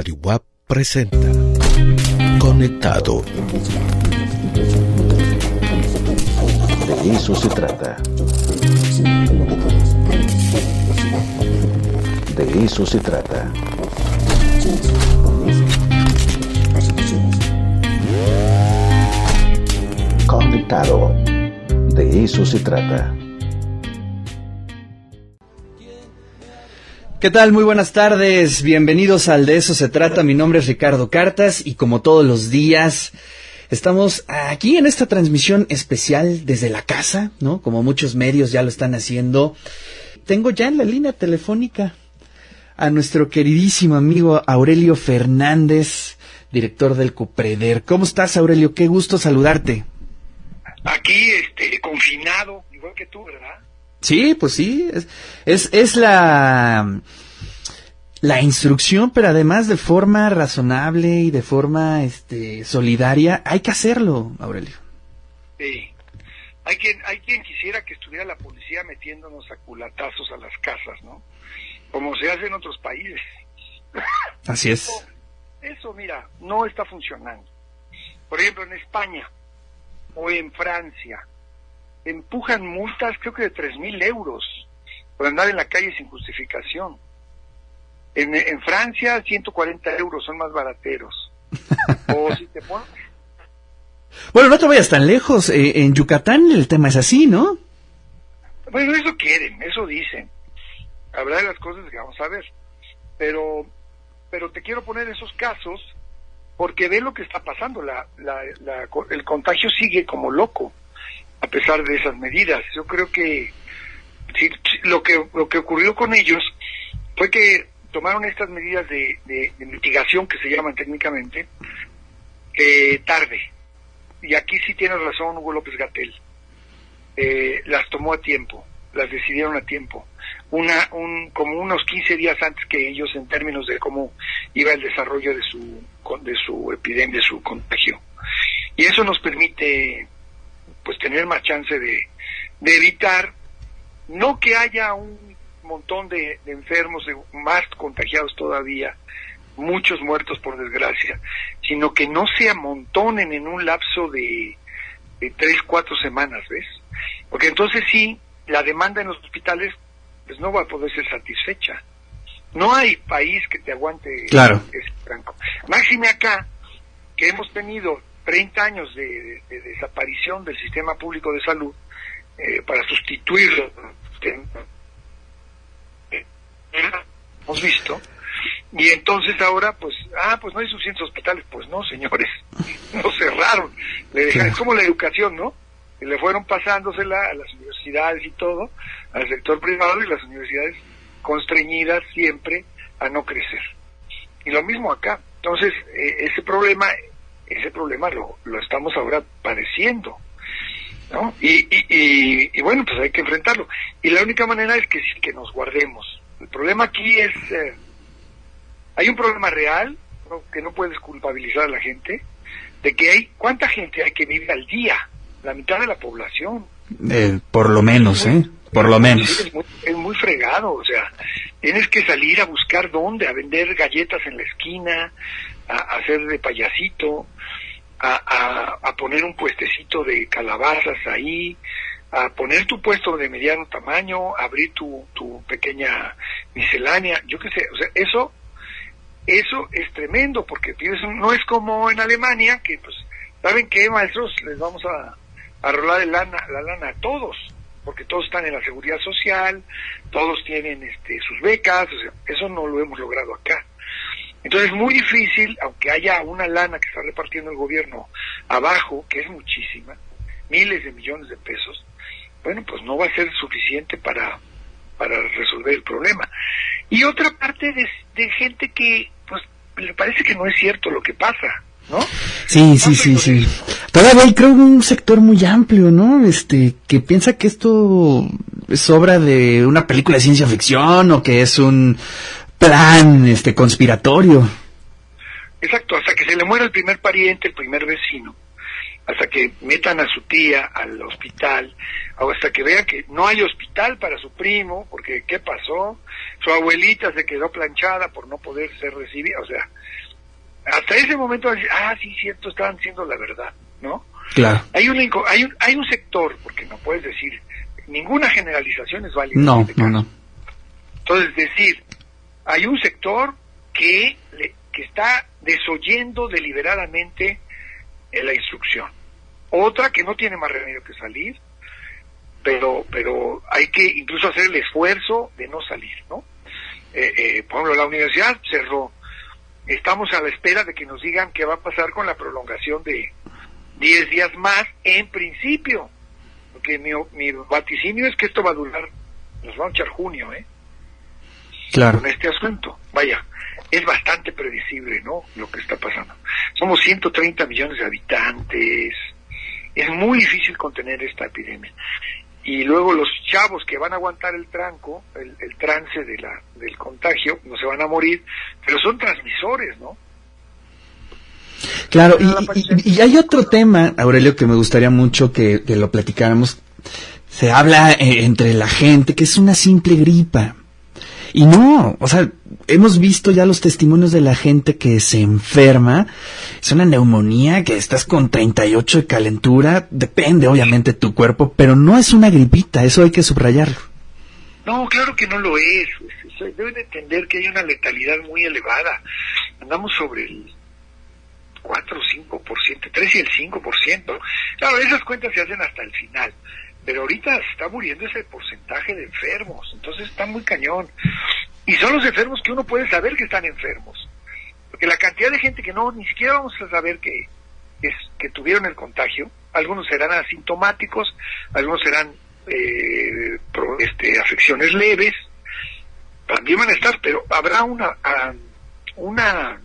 Radio WAP presenta Conectado. De eso se trata. De eso se trata. Conectado. De eso se trata. ¿Qué tal? Muy buenas tardes. Bienvenidos al De eso se trata. Mi nombre es Ricardo Cartas y como todos los días estamos aquí en esta transmisión especial desde la casa, ¿no? Como muchos medios ya lo están haciendo. Tengo ya en la línea telefónica a nuestro queridísimo amigo Aurelio Fernández, director del Copreder. ¿Cómo estás, Aurelio? Qué gusto saludarte. Aquí, este, confinado, igual que tú, ¿verdad? Sí, pues sí, es, es, es la, la instrucción, pero además de forma razonable y de forma este, solidaria, hay que hacerlo, Aurelio. Sí. Hay quien, hay quien quisiera que estuviera la policía metiéndonos a culatazos a las casas, ¿no? Como se hace en otros países. Así es. Eso, eso, mira, no está funcionando. Por ejemplo, en España o en Francia, empujan multas creo que de tres mil euros por andar en la calle sin justificación. En, en Francia 140 euros son más barateros. o si te pones... Bueno, no te vayas tan lejos. Eh, en Yucatán el tema es así, ¿no? Bueno, eso quieren, eso dicen. Habrá de las cosas que vamos a ver. Pero, pero te quiero poner esos casos porque ve lo que está pasando. La, la, la, el contagio sigue como loco a pesar de esas medidas. Yo creo que lo que lo que ocurrió con ellos fue que tomaron estas medidas de, de, de mitigación que se llaman técnicamente eh, tarde. Y aquí sí tiene razón Hugo López Gatel. Eh, las tomó a tiempo, las decidieron a tiempo. Una, un, como unos 15 días antes que ellos en términos de cómo iba el desarrollo de su, de su epidemia, de su contagio. Y eso nos permite pues tener más chance de, de evitar no que haya un montón de, de, enfermos, de más contagiados todavía, muchos muertos por desgracia, sino que no se amontonen en un lapso de, de tres, cuatro semanas, ¿ves? Porque entonces sí, la demanda en los hospitales pues no va a poder ser satisfecha. No hay país que te aguante claro. ese tranco. Máxime acá, que hemos tenido 30 años de, de, de, desaparición del sistema público de salud eh, para sustituirlo. Hemos visto. Y entonces ahora, pues, ah, pues no hay suficientes hospitales. Pues no, señores, no cerraron. Le dejaron, es como la educación, ¿no? Y le fueron pasándosela a las universidades y todo, al sector privado y las universidades constreñidas siempre a no crecer. Y lo mismo acá. Entonces, eh, ese problema ese problema lo, lo estamos ahora padeciendo. ¿no? Y, y, y, y, bueno, pues hay que enfrentarlo. Y la única manera es que, que nos guardemos. El problema aquí es, eh, hay un problema real, que no puedes culpabilizar a la gente, de que hay, ¿cuánta gente hay que vive al día? La mitad de la población. Eh, por lo menos, ¿eh? Por lo menos. Es muy, es muy fregado, o sea, tienes que salir a buscar dónde, a vender galletas en la esquina, a, a hacer de payasito, a, a, a, poner un puestecito de calabazas ahí, a poner tu puesto de mediano tamaño, abrir tu, tu pequeña miscelánea, yo qué sé, o sea, eso, eso es tremendo, porque no es como en Alemania, que pues, ¿saben qué, maestros? Les vamos a, a rolar el lana, la lana a todos, porque todos están en la seguridad social, todos tienen este, sus becas, o sea, eso no lo hemos logrado acá. Entonces es muy difícil, aunque haya una lana que está repartiendo el gobierno abajo, que es muchísima, miles de millones de pesos, bueno, pues no va a ser suficiente para, para resolver el problema. Y otra parte de, de gente que, pues, le parece que no es cierto lo que pasa, ¿no? Sí, sí, sí, sí. Todavía hay creo un sector muy amplio, ¿no? Este, que piensa que esto es obra de una película de ciencia ficción o que es un plan este conspiratorio. Exacto, hasta que se le muera el primer pariente, el primer vecino. hasta que metan a su tía al hospital, o hasta que vean que no hay hospital para su primo, porque ¿qué pasó? Su abuelita se quedó planchada por no poder ser recibida, o sea, hasta ese momento, ah, sí, cierto, estaban diciendo la verdad, ¿no? Claro. Hay un, hay un, hay un sector, porque no puedes decir, ninguna generalización es válida. No, este no, no. Entonces, decir, hay un sector que, le- que está desoyendo deliberadamente eh, la instrucción. Otra que no tiene más remedio que salir, pero, pero hay que incluso hacer el esfuerzo de no salir, ¿no? Eh, eh, por ejemplo, la universidad cerró. Estamos a la espera de que nos digan qué va a pasar con la prolongación de 10 días más, en principio. Porque mi, mi vaticinio es que esto va a durar, nos va a echar junio, ¿eh? Claro. con este asunto. Vaya, es bastante predecible, ¿no? Lo que está pasando. Somos 130 millones de habitantes. Es muy difícil contener esta epidemia. Y luego los chavos que van a aguantar el tranco, el, el trance de la, del contagio, no se van a morir, pero son transmisores, ¿no? Claro, y, y- y hay otro tema, Aurelio, que me gustaría mucho que, que lo platicáramos. Se habla eh, entre la gente que es una simple gripa. Y no, o sea, hemos visto ya los testimonios de la gente que se enferma. Es una neumonía que estás con 38 de calentura. Depende, obviamente, tu cuerpo, pero no es una gripita, eso hay que subrayarlo. No, claro que no lo es. Deben entender que hay una letalidad muy elevada. Andamos sobre el 4 o 5%, 3 y el 5%. Claro, esas cuentas se hacen hasta el final. Pero ahorita está muriendo ese porcentaje de enfermos. Entonces está muy cañón. Y son los enfermos que uno puede saber que están enfermos. Porque la cantidad de gente que no, ni siquiera vamos a saber que, es, que tuvieron el contagio. Algunos serán asintomáticos, algunos serán eh, pro- este, afecciones leves. También van a estar, pero habrá una, ah, una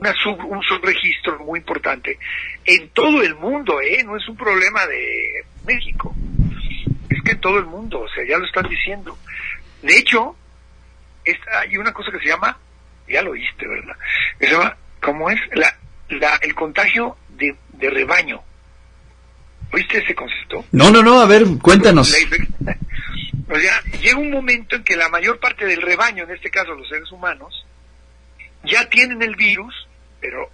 una sub- un subregistro muy importante en todo el mundo, ¿eh? No es un problema de México. Es que en todo el mundo, o sea, ya lo están diciendo. De hecho, es- hay una cosa que se llama, ya lo oíste, ¿verdad? Que se llama, ¿cómo es? La, la, el contagio de, de rebaño. ¿Oíste ese concepto? No, no, no, a ver, cuéntanos. La O sea, llega un momento en que la mayor parte del rebaño, en este caso los seres humanos, ya tienen el virus, pero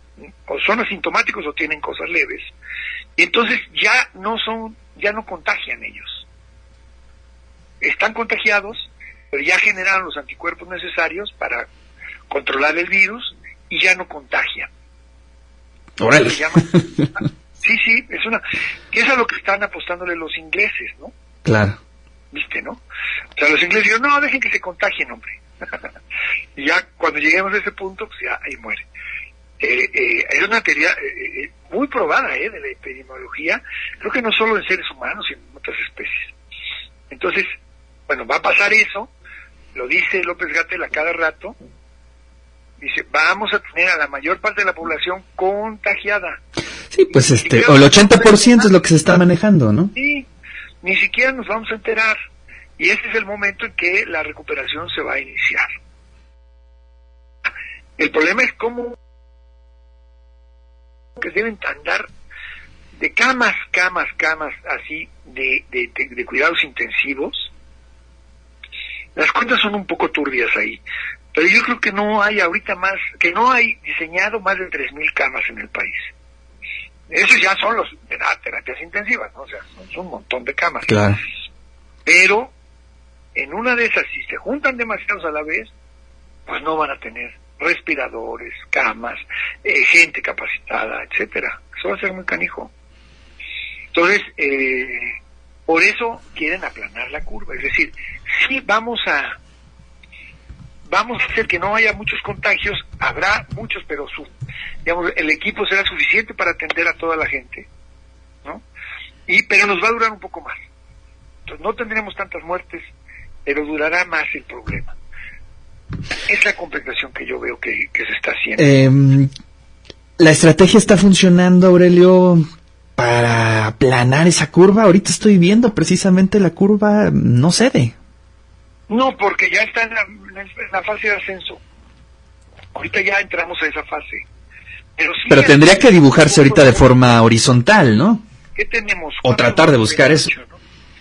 o son asintomáticos o tienen cosas leves, y entonces ya no son, ya no contagian ellos. Están contagiados, pero ya generaron los anticuerpos necesarios para controlar el virus y ya no contagian. Órale. Sí, sí, es una, que es a lo que están apostándole los ingleses, ¿no? Claro. ¿viste, no? O sea, los ingleses dijeron, no, dejen que se contagien, hombre. y ya cuando lleguemos a ese punto, pues ya ahí muere. Eh, eh, es una teoría eh, eh, muy probada eh, de la epidemiología, creo que no solo en seres humanos, sino en otras especies. Entonces, bueno, va a pasar eso, lo dice López Gatel a cada rato, dice, vamos a tener a la mayor parte de la población contagiada. Sí, pues este, o el 80% es lo que se está manejando, ¿no? Sí, ni siquiera nos vamos a enterar. Y ese es el momento en que la recuperación se va a iniciar. El problema es cómo que deben andar de camas, camas, camas así de, de, de- de cuidados intensivos. Las cuentas son un poco turbias ahí, pero yo creo que no hay ahorita más, que no hay diseñado más de 3.000 camas en el país. Esos ya son los de terapias intensivas, ¿no? O sea, son un montón de camas. Claro. Pero en una de esas, si se juntan demasiados a la vez, pues no van a tener respiradores, camas, eh, gente capacitada, etcétera. Eso va a ser muy canijo. Entonces, eh, por eso quieren aplanar la curva. Es decir, sí vamos a vamos a hacer que no haya muchos contagios, habrá muchos, pero su, digamos, el equipo será suficiente para atender a toda la gente, ¿no? Y pero nos va a durar un poco más. Entonces no tendremos tantas muertes, pero durará más el problema. Es la compensación que yo veo que, que se está haciendo. Em, la estrategia está funcionando, Aurelio, para aplanar esa curva. Ahorita estoy viendo precisamente la curva no cede. No, porque ya está en la, en la fase de ascenso. Ahorita ya entramos a esa fase. Pero, sí Pero tendría que dibujarse ahorita de forma horizontal, ¿no? ¿Qué tenemos? O tratar de buscar eso. ¿no?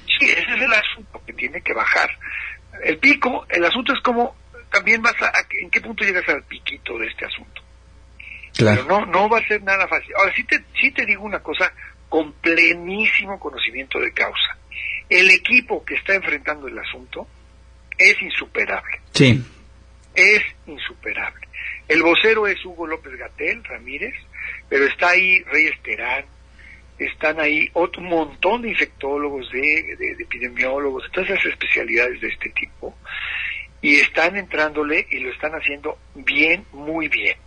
Sí, ese es el asunto que tiene que bajar. El pico, el asunto es como también vas a, a- en qué punto llegas al piquito de este asunto. Claro. Pero no, no va a ser nada fácil. Ahora sí te, sí te digo una cosa con plenísimo conocimiento de causa. El equipo que está enfrentando el asunto es insuperable, Sí. es insuperable. El vocero es Hugo López Gatel Ramírez, pero está ahí Reyes Terán, están ahí otro montón de infectólogos, de, de- de epidemiólogos, de todas esas especialidades de este tipo, y están entrándole y lo están haciendo bien, muy bien.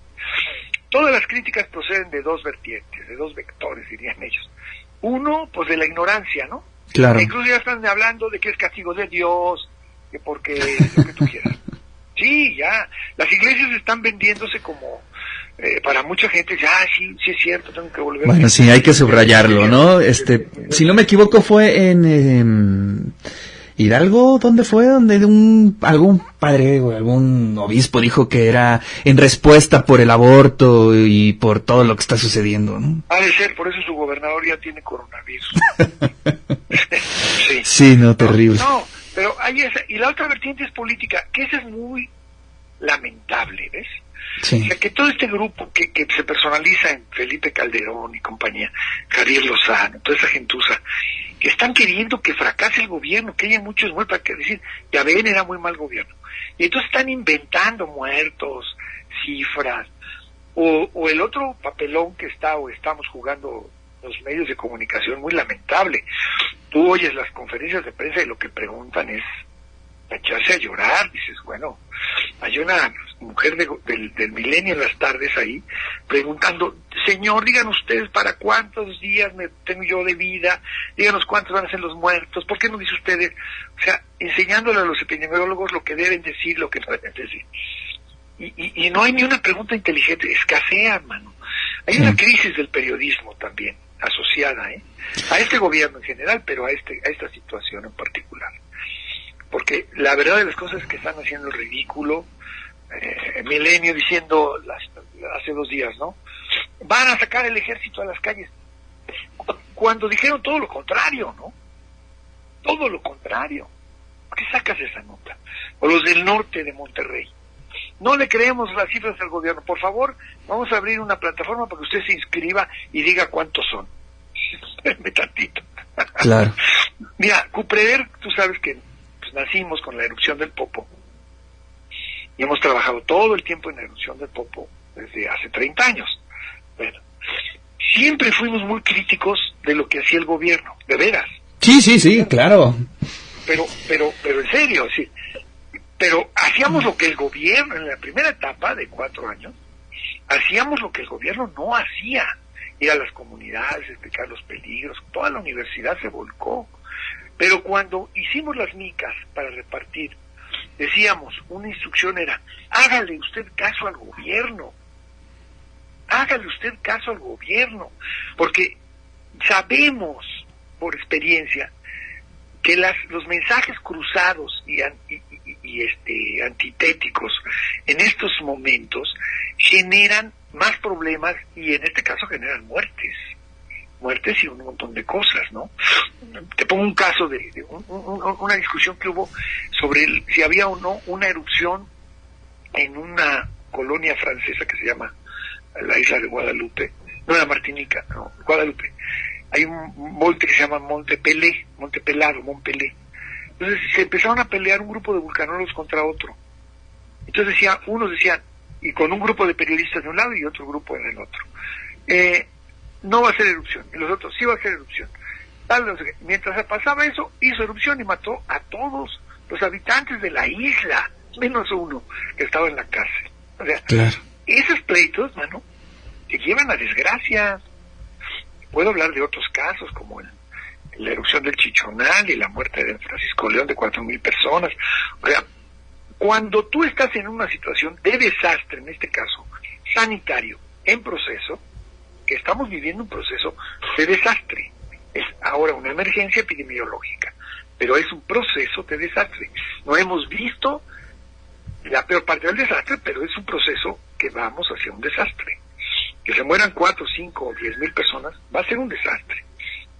Todas las críticas proceden de dos vertientes, de dos vectores, dirían ellos. Uno, pues de la ignorancia, ¿no? Claro. Incluso ya están hablando de que es castigo de Dios, que porque lo que tú quieras. Sí, ya. Las iglesias están vendiéndose como eh, para mucha gente. Ya, sí, sí es cierto, tengo que volver. Bueno, sí, hay que subrayarlo, ¿no? Este, si no me equivoco fue en em, Hidalgo, ¿dónde fue? Donde un algún padre o algún obispo dijo que era en respuesta por el aborto y por todo lo que está sucediendo, ¿no? Ha de ser, por eso su gobernador ya tiene coronavirus. sí. Sí, no, terrible. No, pero hay esa. Y la otra vertiente es política, que esa es muy lamentable, ¿ves? O Sí, sea, que todo este grupo que, que se personaliza en Felipe Calderón y compañía, Javier Lozano, toda esa gentuza, están queriendo que fracase el gobierno, que haya muchos muertos, para que decir, ya ven, era muy mal gobierno. Y entonces están inventando muertos, cifras, o, o el otro papelón que está o estamos jugando los medios de comunicación, muy lamentable. Tú oyes las conferencias de prensa y lo que preguntan es echarse a llorar, dices, bueno, hay una mujer de- del, del milenio en las tardes ahí preguntando, señor, digan ustedes para cuántos días me tengo yo de vida, díganos cuántos van a ser los muertos, ¿por qué no dice ustedes? O sea, enseñándole a los epidemiólogos lo que deben decir, lo que no deben decir. Y, y, y no hay ni una pregunta inteligente, escasea, hermano. Hay una Sí. crisis del periodismo también, asociada, ¿eh? A este gobierno en general, pero a, este, a esta situación en particular porque la verdad de las cosas es que están haciendo el ridículo. Eh, Milenio diciendo las- hace dos días, ¿no? Van a sacar el ejército a las calles. Cu- Cuando dijeron todo lo contrario, ¿no? Todo lo contrario. ¿Por qué sacas esa nota? O los del norte de Monterrey. No le creemos las cifras al gobierno. Por favor, vamos a abrir una plataforma para que usted se inscriba y diga cuántos son. Espérame tantito. claro. Mira, Cupreder, tú sabes que nacimos con la erupción del Popo y hemos trabajado todo el tiempo en la erupción del Popo desde hace 30 años. Bueno, siempre fuimos muy críticos de lo que hacía el gobierno, de veras, Sí, sí, sí, claro. pero, pero, pero en serio, sí. Pero hacíamos lo que el gobierno, en la primera etapa de cuatro años, hacíamos lo que el gobierno no hacía. Ir a las comunidades, explicar los peligros, toda la universidad se volcó. Pero cuando hicimos las micas para repartir, decíamos, una instrucción era, hágale usted caso al gobierno, hágale usted caso al gobierno, porque sabemos por experiencia que las, los mensajes cruzados y, y, este, antitéticos en estos momentos generan más problemas y en este caso generan muertes muertes y un montón de cosas, ¿no? Te pongo un caso de, un- un- una discusión que hubo sobre si había o no una erupción en una colonia francesa que se llama la isla de Guadalupe, no era Martinica, no, Guadalupe. Hay un monte que se llama Monte Pelé, Monte Pelado, Mont Pelé. Entonces se empezaron a pelear un grupo de vulcanólogos contra otro. Entonces decía, unos decían, y con un grupo de periodistas de un lado y otro grupo en el otro. Eh, no va a ser erupción. Y los otros, sí va a ser erupción. Tal, no sé qué. Mientras pasaba eso, hizo erupción y mató a todos los habitantes de la isla, menos uno que estaba en la cárcel. O sea, Claro. esos pleitos, mano, te llevan a desgracias. Puedo hablar de otros casos, como el- la erupción del Chichonal y la muerte de Francisco León de cuatro mil personas. O sea, cuando tú estás en una situación de desastre, en este caso sanitario, en proceso, que estamos viviendo un proceso de desastre. Es ahora una emergencia epidemiológica, pero es un proceso de desastre. No hemos visto la peor parte del desastre, pero es un proceso que vamos hacia un desastre. que se mueran cuatro, cinco o diez mil personas, va a ser un desastre.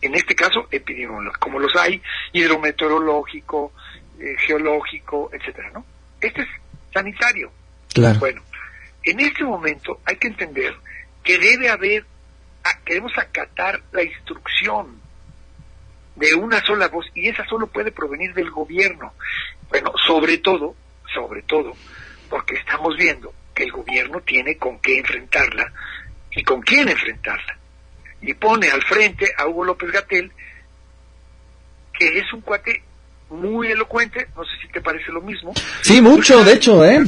En este caso, epidemiológico, como los hay, hidrometeorológico, eh, geológico, etcétera, ¿no? Este es sanitario. Claro. Bueno, en este momento hay que entender que debe haber, queremos acatar la instrucción de una sola voz y esa solo puede provenir del gobierno. Bueno, sobre todo, sobre todo, porque estamos viendo que el gobierno tiene con qué enfrentarla y con quién enfrentarla. Y pone al frente a Hugo López Gatel, que es un cuate muy elocuente, no sé si te parece lo mismo, Sí, mucho, de hecho, ¿eh?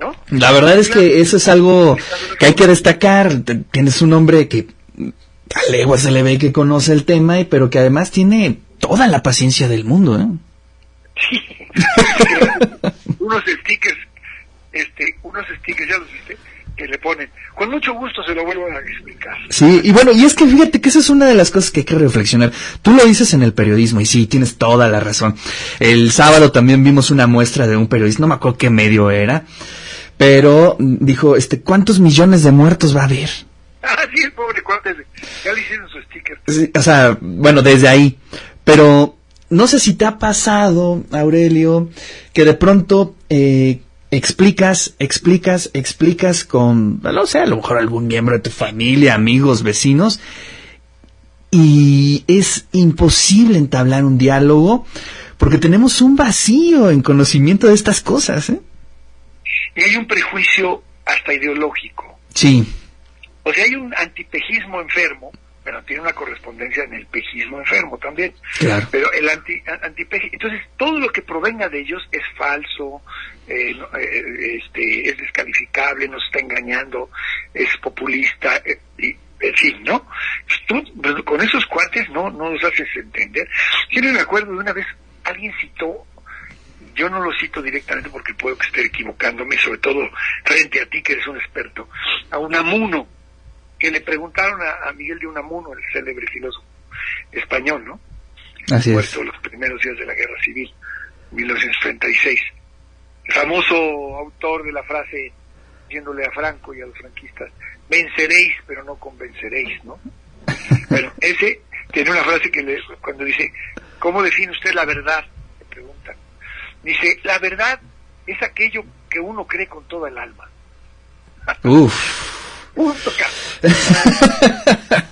¿No? La verdad es que eso es algo que hay que destacar. Tienes un hombre que a legua se le ve que conoce el tema, y- pero que además tiene toda la paciencia del mundo, ¿eh? Sí. unos stickers, este, unos stickers, ya los viste, que le ponen. Con mucho gusto se lo vuelvo a explicar. Sí, y bueno, y es que fíjate que esa es una de las cosas que hay que reflexionar. Tú lo dices en el periodismo, y sí, tienes toda la razón. El sábado también vimos una muestra de un periodista, no me acuerdo qué medio era, pero dijo, este, ¿cuántos millones de muertos va a haber? Ah, sí, el pobre cuate, ya le hicieron su sticker. Sí, o sea, bueno, desde ahí. Pero no sé si te ha pasado, Aurelio, que de pronto eh, explicas, explicas, explicas con, no sé, a lo mejor algún miembro de tu familia, amigos, vecinos, y es imposible entablar un diálogo porque tenemos un vacío en conocimiento de estas cosas, ¿eh? Y hay un prejuicio hasta ideológico. Sí, O sea, hay un antipejismo enfermo, bueno, tiene una correspondencia en el pejismo enfermo también. claro. Pero el anti, a- antipeje, entonces todo lo que provenga de ellos es falso, eh, no, eh, este, es descalificable, nos está engañando, es populista, eh, y, en fin, ¿no? Tú pues, con esos cuates no, no los haces entender. Yo me acuerdo de una vez, alguien citó, yo no lo cito directamente porque puedo que esté equivocándome, sobre todo frente a ti que eres un experto, a Unamuno, que le preguntaron a, a Miguel de Unamuno, el célebre filósofo español, ¿no? Así es. muerto los primeros días de la Guerra Civil, 1936. El famoso autor de la frase, diciéndole a Franco y a los franquistas, venceréis, pero no convenceréis, ¿no? Bueno, ese tiene una frase que le, cuando dice, ¿cómo define usted la verdad? Dice, la verdad es aquello que uno cree con toda el alma. Uf. Punto, cabrón.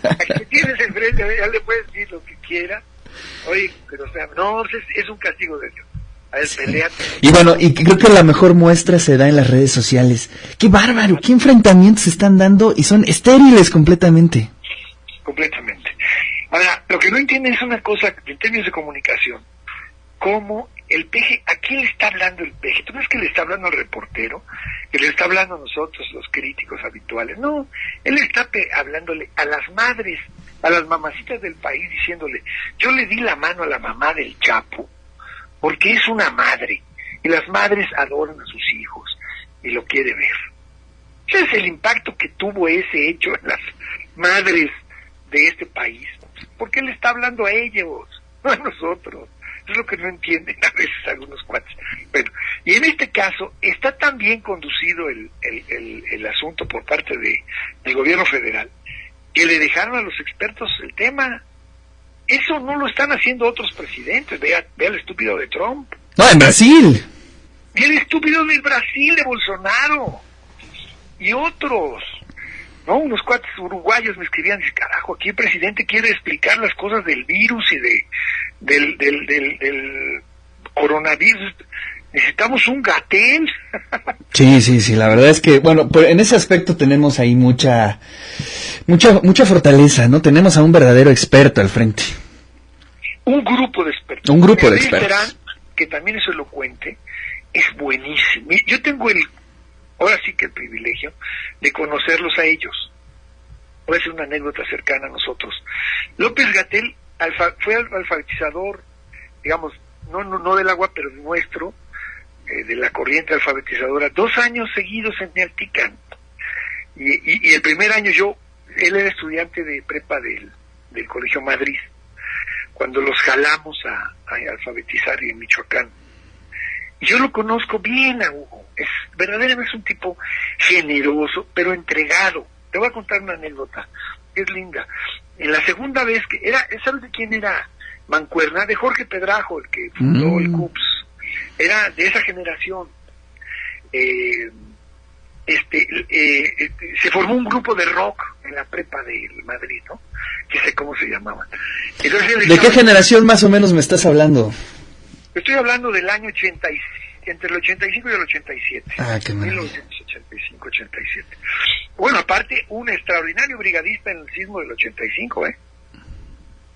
Aquí tienes enfrente, ya le puedes decir lo que quiera. Oye, pero o sea, no, es, es un castigo de Dios. A ver, peleate. Y bueno, y creo que la mejor muestra se da en las redes sociales. Qué bárbaro, qué enfrentamientos se están dando y son estériles completamente. completamente. Ahora, lo que no entienden es una cosa en términos de comunicación. ¿Cómo el peje, a quién le está hablando el peje? ¿Tú crees que le está hablando al reportero? ¿Que le está hablando a nosotros, los críticos habituales? No, él está hablándole a las madres, a las mamacitas del país, diciéndole, yo le di la mano a la mamá del Chapo, porque es una madre, y las madres adoran a sus hijos, y lo quiere ver. Ese es el impacto que tuvo ese hecho en las madres de este país. Porque él está hablando a ellos, no a nosotros. Es lo que no entienden a veces algunos cuates. Bueno, y en este caso está tan bien conducido el, el, el, el asunto por parte de, del gobierno federal que le dejaron a los expertos el tema. Eso no lo están haciendo otros presidentes. Vea, vea el estúpido de Trump. No, en Brasil. Y el estúpido del Brasil, de Bolsonaro. Y otros. ¿No? Unos cuates uruguayos me escribían, dice, carajo, aquí el presidente quiere explicar las cosas del virus y de del, del, del, del coronavirus. Necesitamos un gatel. Sí, sí, sí, la verdad es que, bueno, en ese aspecto tenemos ahí mucha, mucha, mucha fortaleza, ¿no? Tenemos a un verdadero experto al frente. un grupo de expertos. Un grupo de expertos. Que también es elocuente, es buenísimo. Yo tengo el, ahora sí que el privilegio de conocerlos a ellos. Voy a hacer una anécdota cercana a nosotros. López Gatel fue al- alfabetizador, digamos, no, del agua, pero nuestro, eh, de la corriente alfabetizadora, dos años seguidos en Nealtican. Y, y, el primer año yo, él era estudiante de prepa del, del Colegio Madrid cuando los jalamos a, alfabetizar en Michoacán. Y yo lo conozco bien a Hugo, verdaderamente es un tipo generoso, pero entregado. Te voy a contar una anécdota, que es linda. En la segunda vez que era, ¿sabes de quién era? Mancuerna, de Jorge Pedrajo, el que fundó el Mm. CUPS. Era de esa generación. Eh, este, eh, este, se formó un grupo de rock en la prepa de Madrid, ¿no? Que sé cómo se llamaban. Entonces, ¿De qué generación más o menos me estás hablando? Estoy hablando del año 80 y- entre el 85 y el 87. Ah, qué maravilla. 1985-87. Bueno, aparte, un extraordinario brigadista en el sismo del 85, ¿eh?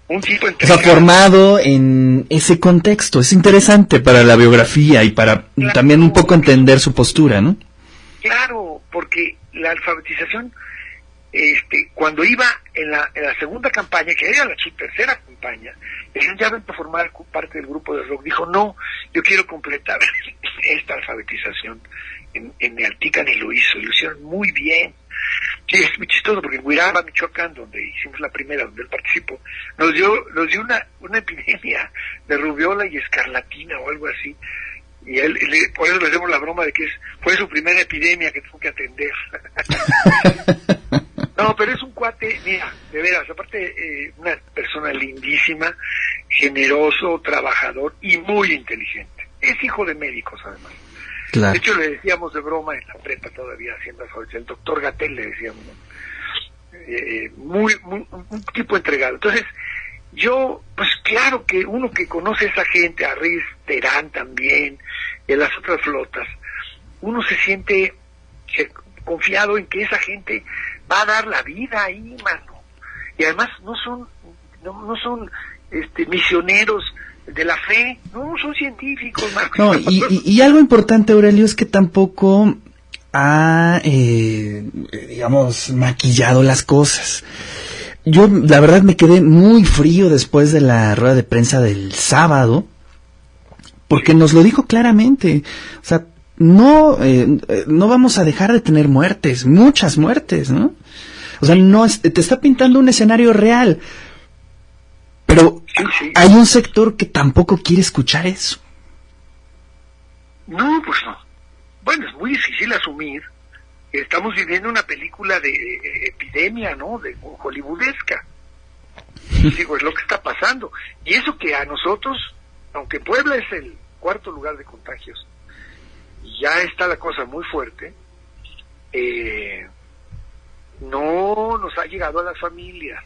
Un tipo O sea, formado en ese contexto. Es interesante para la biografía y para Claro. también un poco entender su postura, ¿no? Claro, porque la alfabetización, este, cuando iba en la, en la segunda campaña, que era la su tercera campaña, él ya vente a formar parte del grupo de rock. Dijo, no, yo quiero completar esta alfabetización en, en Nealtican y lo hizo, y lo hicieron muy bien. Sí, es muy chistoso porque en Huiraba, Michoacán, donde hicimos la primera, donde él participó, nos dio, nos dio una, una epidemia de rubiola y escarlatina o algo así. Y él, le- por eso le hacemos la broma de que es, fue su primera epidemia que tuvo que atender. no, pero es un cuate, mira, de veras, aparte, eh, una persona lindísima, generoso, trabajador y muy inteligente. Es hijo de médicos, además. De Claro. hecho, le decíamos de broma en la prepa todavía, haciendo el doctor Gatel le decíamos, ¿no? Eh, muy, muy, un tipo entregado. Entonces, yo, pues claro que uno que conoce a esa gente, a Riz Terán también, y a las otras flotas, uno se siente confiado en que esa gente va a dar la vida ahí, mano. Y además no son, no, no son este, misioneros de la fe, no, son científicos, mano. No, y, y- y algo importante, Aurelio, es que tampoco ha, eh, digamos, maquillado las cosas. Yo, la verdad, me quedé muy frío después de la rueda de prensa del sábado, porque nos lo dijo claramente. O sea, no, eh, eh, no vamos a dejar de tener muertes, muchas muertes, ¿no? O sea, no es- te está pintando un escenario real. Pero hay un sector que tampoco quiere escuchar eso. No, pues no. Bueno, es muy difícil asumir que estamos viviendo una película de eh, epidemia, ¿no? De hollywoodesca. Digo, es lo que está pasando. Y eso que a nosotros, aunque Puebla es el cuarto lugar de contagios, y ya está la cosa muy fuerte, eh, no nos ha llegado a las familias.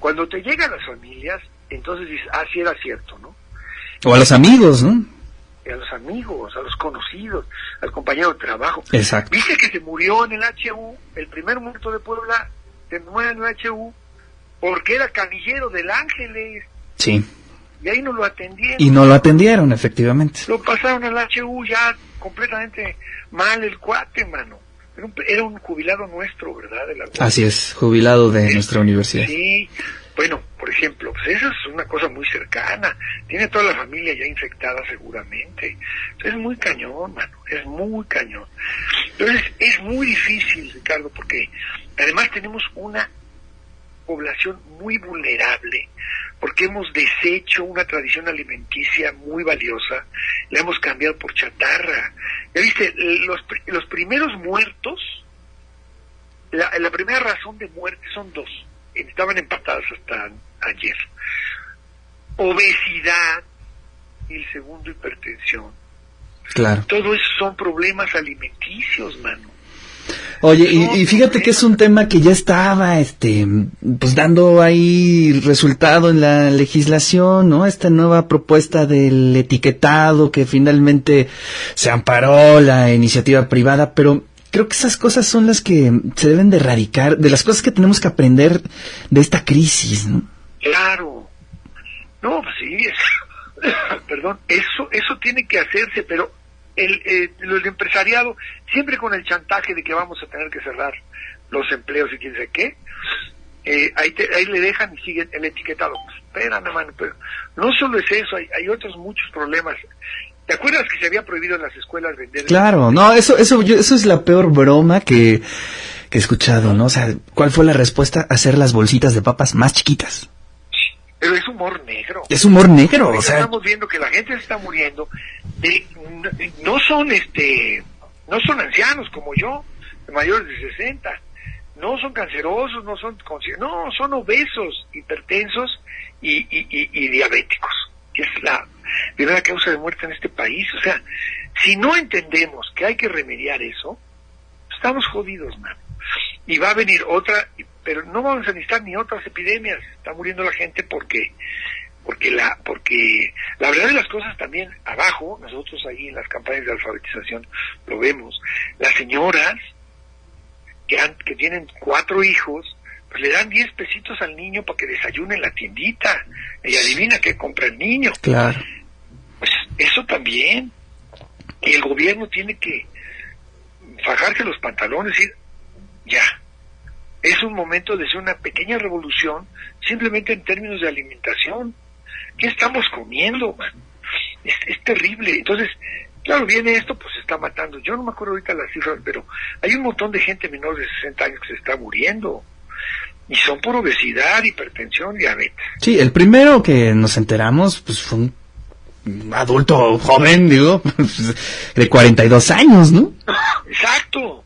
Cuando te llega a las familias, entonces dices, ah, sí era cierto, ¿no? O a los amigos, ¿no? a los amigos, a los conocidos, al compañero de trabajo. Exacto. Viste que se murió en el HU, el primer muerto de Puebla se muere en el HU porque era canillero del Ángeles Sí. y ahí no lo atendieron. Y no lo atendieron, efectivamente. Lo pasaron al HU ya completamente mal el cuate, mano. Era un, era un jubilado nuestro, ¿verdad? De la Así es, jubilado de nuestra universidad. Sí, bueno, por ejemplo, pues eso es una cosa muy cercana. Tiene toda la familia ya infectada seguramente. Es muy cañón, mano, es muy cañón. Entonces, es muy difícil, Ricardo, porque además tenemos una población muy vulnerable, porque hemos deshecho una tradición alimenticia muy valiosa, la hemos cambiado por chatarra. Ya viste, los, los primeros muertos, la, la primera razón de muerte son dos, estaban empatadas hasta ayer. Obesidad y el segundo hipertensión. Claro. Todo eso son problemas alimenticios, mano. Oye, y, y fíjate que es un tema que ya estaba, este, pues dando ahí resultado en la legislación, ¿no? Esta nueva propuesta del etiquetado que finalmente se amparó la iniciativa privada, pero creo que esas cosas son las que se deben de erradicar, de las cosas que tenemos que aprender de esta crisis, ¿no? Claro. No, pues sí, es- perdón, eso, eso tiene que hacerse, pero el, eh, el empresariado, siempre con el chantaje de que vamos a tener que cerrar los empleos y quién sé qué, eh, ahí, te- ahí le dejan y siguen el etiquetado. Pues, espérame, mano, pero no solo es eso, hay, hay otros muchos problemas. ¿Te acuerdas que se había prohibido en las escuelas vender? Claro, no, eso, eso, yo- eso es la peor broma que, que he escuchado, ¿no? O sea, ¿cuál fue la respuesta? Hacer las bolsitas de papas más chiquitas. Pero es humor negro. Es humor negro, o sea, estamos viendo que la gente se está muriendo de- no son este no son ancianos como yo mayores de 60 no son cancerosos, no son, no, son obesos, hipertensos y, y, y, diabéticos, que es la primera causa de muerte en este país. O sea, si no entendemos que hay que remediar eso, estamos jodidos, man. Y va a venir otra, pero no vamos a necesitar ni otras epidemias. Está muriendo la gente porque porque la porque la verdad de las cosas también abajo nosotros ahí en las campañas de alfabetización lo vemos las señoras que, que tienen cuatro hijos pues le dan diez pesitos al niño para que desayune en la tiendita y adivina qué compra el niño. Claro. Pues eso también. Y el gobierno tiene que fajarse los pantalones y ya. Es un momento de hacer una pequeña revolución simplemente en términos de alimentación. ¿Qué estamos comiendo, man? Es, es terrible. Entonces, claro, viene esto, pues se está matando. Yo no me acuerdo ahorita las cifras, pero hay un montón de gente menor de 60 años que se está muriendo. Y son por obesidad, hipertensión, diabetes. Sí, el primero que nos enteramos, pues fue un adulto joven, digo, de 42 años, ¿no? Exacto.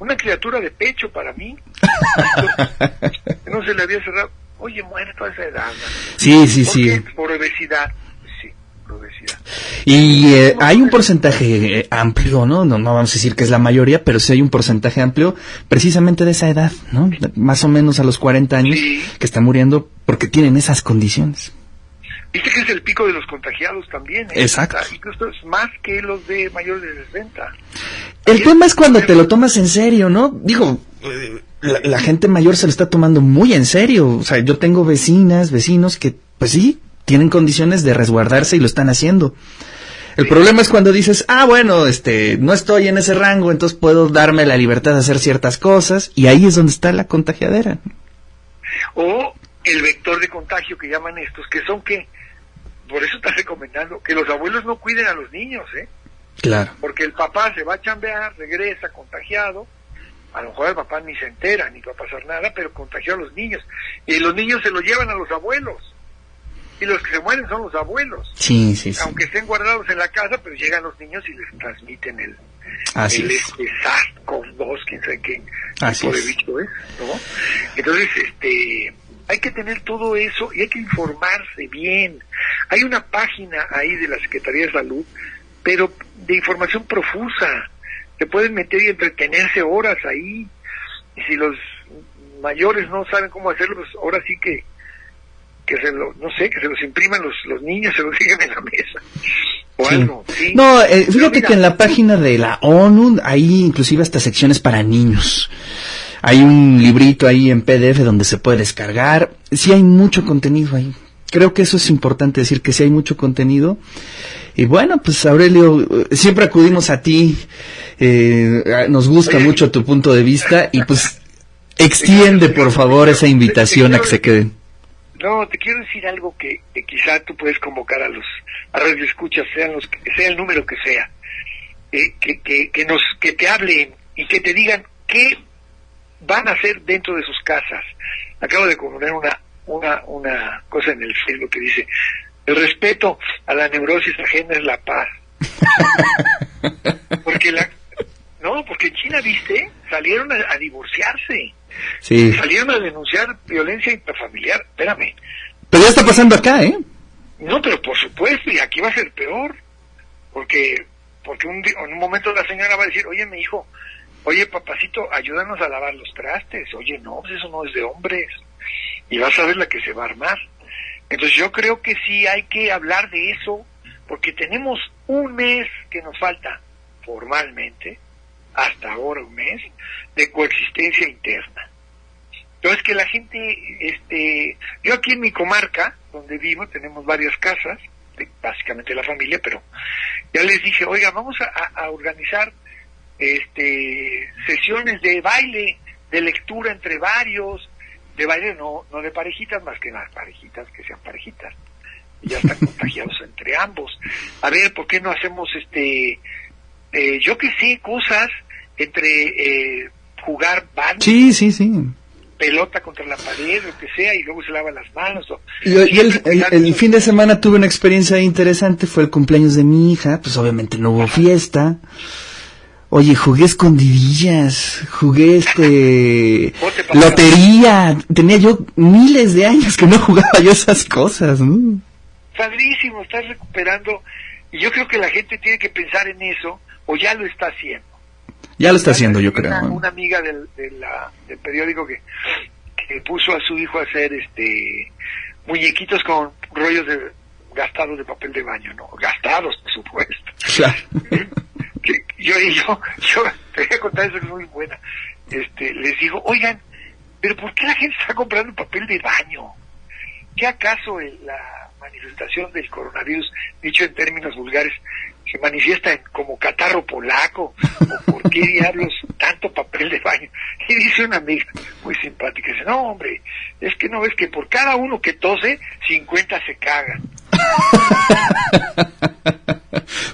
Una criatura de pecho para mí. no se le había cerrado. Oye, muerto a esa edad. Sí, sí, sí. Por obesidad. Sí, por obesidad. Y eh, hay un porcentaje eh, amplio, ¿no? ¿no? No vamos a decir que es la mayoría, pero sí hay un porcentaje amplio precisamente de esa edad, ¿no? Más o menos a los 40 años que está muriendo porque tienen esas condiciones. Viste que es el pico de los contagiados también. ¿eh? Exacto. incluso es más que los de mayores de 60. El tema es cuando te lo tomas en serio, ¿no? Digo, la, la, gente mayor se lo está tomando muy en serio. O sea, yo tengo vecinas, vecinos que, pues sí, tienen condiciones de resguardarse y lo están haciendo. El problema es cuando dices, ah, bueno, este, no estoy en ese rango, entonces puedo darme la libertad de hacer ciertas cosas, y ahí es donde está la contagiadera. O el vector de contagio que llaman estos, que son que por eso está recomendando que los abuelos no cuiden a los niños, ¿eh? Claro. Porque el papá se va a chambear, regresa contagiado, a lo mejor el papá ni se entera, ni va a pasar nada, pero contagió a los niños. Y los niños se lo llevan a los abuelos. Y los que se mueren son los abuelos. Sí, sí, sí. Aunque estén guardados en la casa, pero llegan los niños y les transmiten el, Así el es. este SARS-CoV-2, quién sabe qué Así tipo de es. bicho es, ¿no? Entonces, este, hay que tener todo eso y hay que informarse bien. Hay una página ahí de la Secretaría de Salud, pero de información profusa. Se pueden meter y entretenerse horas ahí. Y si los mayores no saben cómo hacerlo, pues ahora sí que que se lo, no sé, que se los impriman los, los niños, se los digan en la mesa. O Sí. algo, ¿sí? No, eh, fíjate mira, que en la página de la ONU hay inclusive hasta secciones para niños. Hay un librito ahí en PDF donde se puede descargar. Sí hay mucho contenido ahí. Creo que eso es importante decir que sí hay mucho contenido. Y bueno, pues Aurelio, eh, siempre acudimos a ti. eh, nos gusta Oye. mucho tu punto de vista y pues extiende por favor esa invitación a que se queden. No, te quiero decir algo que, que quizá tú puedes convocar a los a radio escuchas, sean los sea el número que sea, eh, que, que, que nos que te hablen y que te digan qué van a hacer dentro de sus casas. Acabo de poner una una una cosa en el Facebook que dice el respeto a la neurosis ajena es la paz. porque la no, porque en China, viste, salieron a, a divorciarse, Sí. salieron a denunciar violencia intrafamiliar. Espérame, Pero ya está pasando acá, ¿eh? no, pero por supuesto, y aquí va a ser peor, porque porque un, en un momento la señora va a decir, oye, mi hijo, oye, papacito, ayúdanos a lavar los trastes. Oye, no, pues eso no es de hombres. Y vas a ver la que se va a armar. Entonces yo creo que sí hay que hablar de eso, porque tenemos un mes que nos falta formalmente, hasta ahora un mes, de coexistencia interna. Entonces que la gente, este, yo aquí en mi comarca, donde vivo, tenemos varias casas, de básicamente la familia, pero ya les dije, oiga, vamos a, a- organizar este sesiones de baile, de lectura entre varios, de baile no, no de parejitas, más que las parejitas que sean parejitas. Y ya están contagiados entre ambos. A ver, ¿por qué no hacemos este, eh, yo que sé, cosas entre eh, jugar badminton, Sí, sí, sí. pelota contra la pared, lo que sea, y luego se lavan las manos. o- Yo, yo el, Siempre el- cuidando- el fin de semana tuve una experiencia interesante, fue el cumpleaños de mi hija, pues obviamente no hubo fiesta, Oye, jugué escondidillas, jugué este lotería. Tenía yo miles de años que no jugaba yo esas cosas, ¿no? Padrísimo, estás recuperando. Y yo creo que la gente tiene que pensar en eso, o ya lo está haciendo. Ya lo está haciendo, yo creo. Una, una amiga del, de la- del periódico que, que puso a su hijo a hacer este muñequitos con rollos de gastados de papel de baño, ¿no? Gastados, por supuesto. Claro. Yo, yo, yo, te voy a contar eso que es muy buena. Este, les digo, oigan, pero ¿por qué la gente está comprando papel de baño? ¿Qué acaso la manifestación del coronavirus, dicho en términos vulgares, se manifiesta en- como catarro polaco? ¿O por qué diablos tanto papel de baño? Y dice una amiga muy simpática, dice, no hombre, es que no ves que por cada uno que tose, 50 se cagan.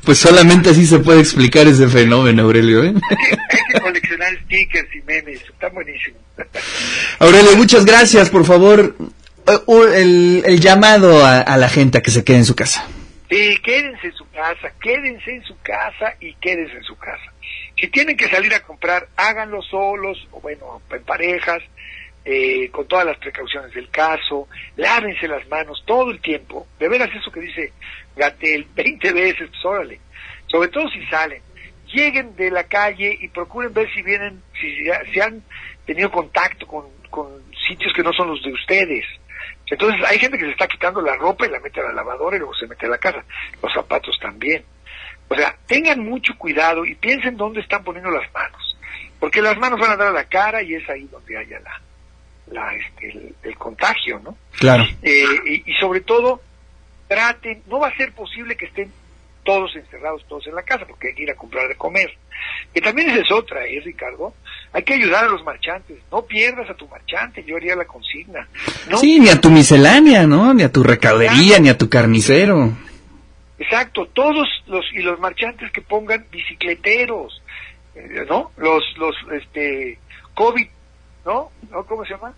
Pues solamente así se puede explicar ese fenómeno, Aurelio, ¿eh? Coleccionar stickers y memes, está buenísimo. Aurelio, muchas gracias, por favor. eh, El, el llamado a, a la gente a que se quede en su casa. Sí, quédense en su casa, quédense en su casa y quédense en su casa. Si tienen que salir a comprar, háganlo solos o bueno, en parejas, eh, con todas las precauciones del caso, lávense las manos todo el tiempo. De veras eso que dice Gatel 20 veces, pues órale. Sobre todo si salen. Lleguen de la calle y procuren ver si vienen, si, han tenido contacto con, con sitios que no son los de ustedes. Entonces hay gente que se está quitando la ropa y la mete a la lavadora y luego se mete a la casa. Los zapatos también. O sea, tengan mucho cuidado y piensen dónde están poniendo las manos. Porque las manos van a dar a la cara y es ahí donde haya la, la, este, el, el contagio, ¿no? Claro. Eh, y, y sobre todo, traten, no va a ser posible que estén todos encerrados, todos en la casa, porque hay que ir a comprar de comer. Que también esa es otra, ¿eh, Ricardo? Hay que ayudar a los marchantes. No pierdas a tu marchante, yo haría la consigna. No Sí, ni a tu miscelánea, ¿no? Ni a tu recaudería, ni a tu carnicero. Exacto, todos los y los marchantes que pongan bicicleteros, eh, ¿no? Los los este COVID, ¿no? ¿No? ¿Cómo se llama?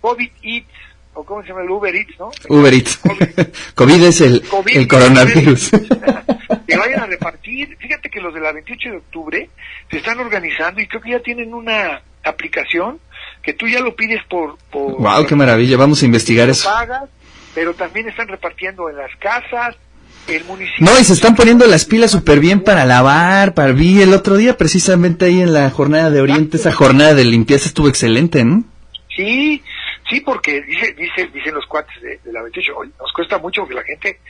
COVID Eats o cómo se llama el Uber Eats, ¿no? Uber Eats. COVID. COVID es el, COVID, el coronavirus. que vayan a repartir. Fíjate que los de la 28 de octubre se están organizando y creo que ya tienen una aplicación que tú ya lo pides por por wow, qué maravilla. Vamos a investigar eso. pagas, pero también están repartiendo en las casas, el municipio No, y se están poniendo las pilas súper bien para lavar, para vi el otro día precisamente ahí en la jornada de Oriente, esa jornada de limpieza estuvo excelente, ¿no? Sí, sí, porque dice, dice, dicen los cuates de, de la 28, "Oye, nos cuesta mucho porque la gente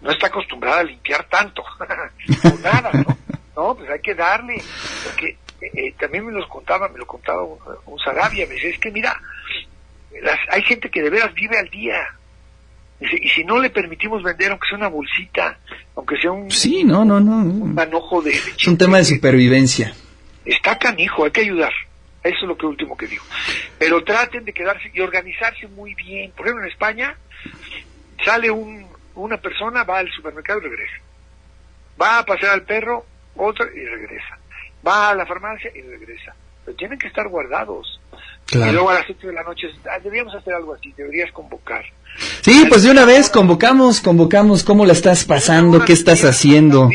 no está acostumbrada a limpiar tanto, por nada, ¿no? No, pues hay que darle, porque eh, eh, también me los contaba, me lo contaba un, un Sarabia, me dice, es que mira, las, hay gente que de veras vive al día, y si no le permitimos vender, aunque sea una bolsita, aunque sea un, Sí, no, no, un no. manojo de, Es un tema de supervivencia. está canijo, hay que ayudar. Eso es lo que último que digo. Pero traten de quedarse y organizarse muy bien. Por ejemplo, en España sale un, una persona, va al supermercado y regresa. Va a pasear al perro, otra y regresa. Va a la farmacia y regresa. Pero tienen que estar guardados. Y luego a las 8 de la noche, ah, deberíamos hacer algo así, deberías convocar. Sí, pues de una vez convocamos, convocamos cómo la estás pasando, qué estás haciendo.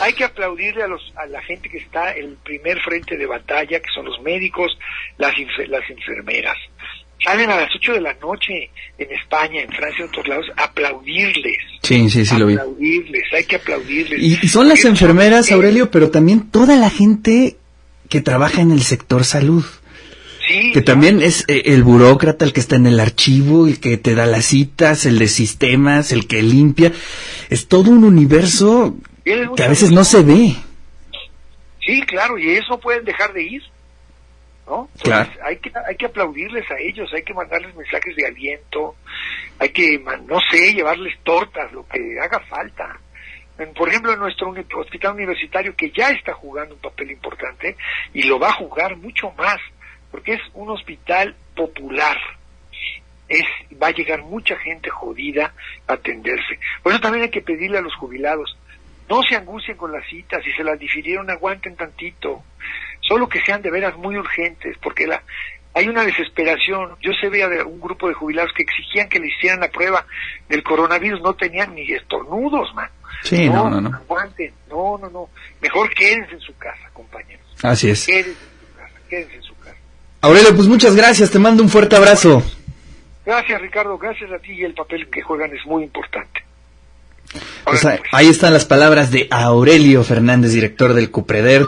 Hay que aplaudirle a, los, a la gente que está en el primer frente de batalla, que son los médicos, las, enfermeras. Salen a las 8 de la noche en España, en Francia, en otros lados, aplaudirles. Sí, sí, sí lo vi. Aplaudirles, hay que aplaudirles. Y, y son las enfermeras, Aurelio, pero también toda la gente que trabaja en el sector salud. Sí, Que también es eh, el burócrata, el que está en el archivo, el que te da las citas, el de sistemas, el que limpia. Es todo un universo que a veces no se ve. Sí, claro, y eso pueden dejar de ir, ¿no? Entonces, Claro. Hay que, hay que aplaudirles a ellos, hay que mandarles mensajes de aliento, hay que, no sé, llevarles tortas, lo que haga falta. En- por ejemplo, en nuestro hospital universitario, que ya está jugando un papel importante, y lo va a jugar mucho más, porque es un hospital popular. Es, va a llegar mucha gente jodida a atenderse. Por eso también hay que pedirle a los jubilados, no se angustien con las citas, si se las difirieron, aguanten tantito. Solo que sean de veras muy urgentes, porque la, hay una desesperación. Yo se veía de un grupo de jubilados que exigían que le hicieran la prueba del coronavirus, no tenían ni estornudos, man. Sí, no, no, no. Aguanten, no, no, no. Mejor quédense en su casa, compañeros. Así es. Quédense en su casa, quédense en su casa. Aurelio, pues muchas gracias, te mando un fuerte abrazo. Gracias, Ricardo, gracias a ti y el papel que juegan es muy importante. Pues, ahí están las palabras de Aurelio Fernández, director del Cupreder.